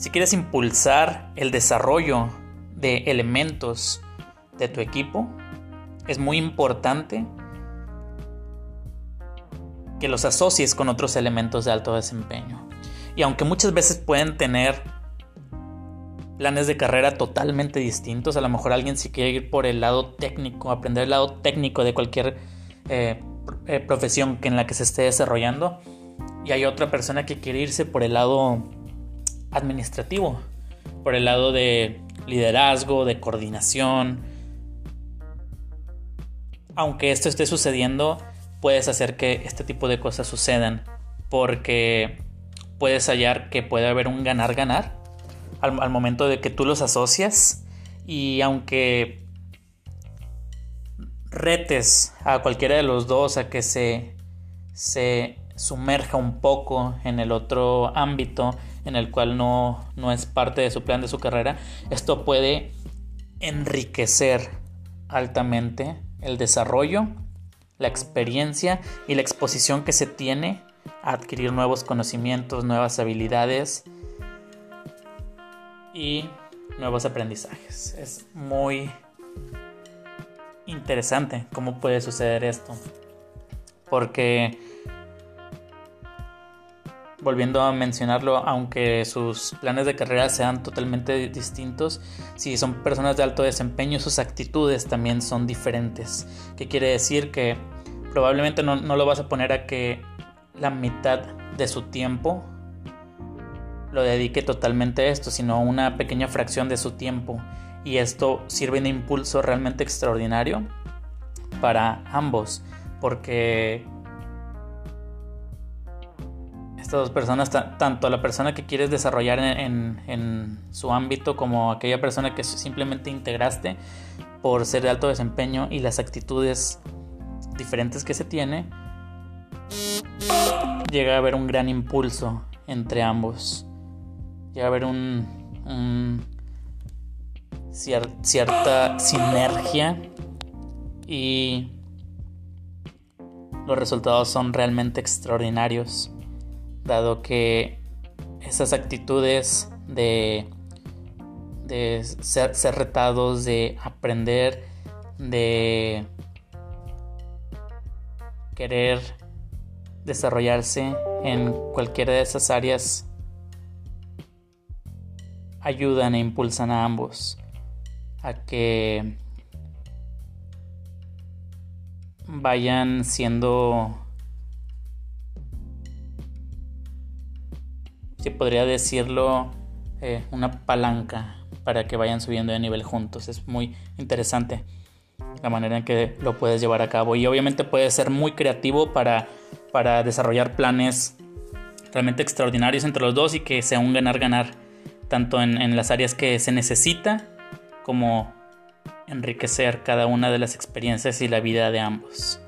Si quieres impulsar el desarrollo de elementos de tu equipo, es muy importante que los asocies con otros elementos de alto desempeño. Y aunque muchas veces pueden tener planes de carrera totalmente distintos, a lo mejor alguien si quiere ir por el lado técnico, aprender el lado técnico de cualquier eh, eh, profesión en la que se esté desarrollando, y hay otra persona que quiere irse por el lado administrativo, por el lado de liderazgo, de coordinación. Aunque esto esté sucediendo, puedes hacer que este tipo de cosas sucedan porque puedes hallar que puede haber un ganar-ganar al, momento de que tú los asocias y aunque retes a cualquiera de los dos a que se, se sumerja un poco en el otro ámbito en el cual no, no es parte de su plan de su carrera, esto puede enriquecer altamente el desarrollo la experiencia y la exposición que se tiene a adquirir nuevos conocimientos, nuevas habilidades y nuevos aprendizajes. Es muy interesante cómo puede suceder esto. Porque, volviendo a mencionarlo, aunque sus planes de carrera sean totalmente distintos, si son personas de alto desempeño, sus actitudes también son diferentes. ¿Qué quiere decir? Que probablemente no, lo vas a poner a que la mitad de su tiempo lo dedique totalmente a esto, sino una pequeña fracción de su tiempo. Y esto sirve de impulso realmente extraordinario para ambos, porque estas dos personas, tanto la persona que quieres desarrollar en, su ámbito como aquella persona que simplemente integraste por ser de alto desempeño y las actitudes diferentes que se tiene, llega a haber un gran impulso entre ambos. Llega a haber un, cierta sinergia y los resultados son realmente extraordinarios, dado que esas actitudes de, de ser retados, de aprender, de querer desarrollarse en cualquiera de esas áreas ayudan e impulsan a ambos a que vayan siendo si podría decirlo eh, una palanca para que vayan subiendo de nivel juntos es muy interesante la manera en que lo puedes llevar a cabo. Y obviamente puedes ser muy creativo para, para desarrollar planes realmente extraordinarios entre los dos y que sea un ganar-ganar, tanto en, en las áreas que se necesita como enriquecer cada una de las experiencias y la vida de ambos.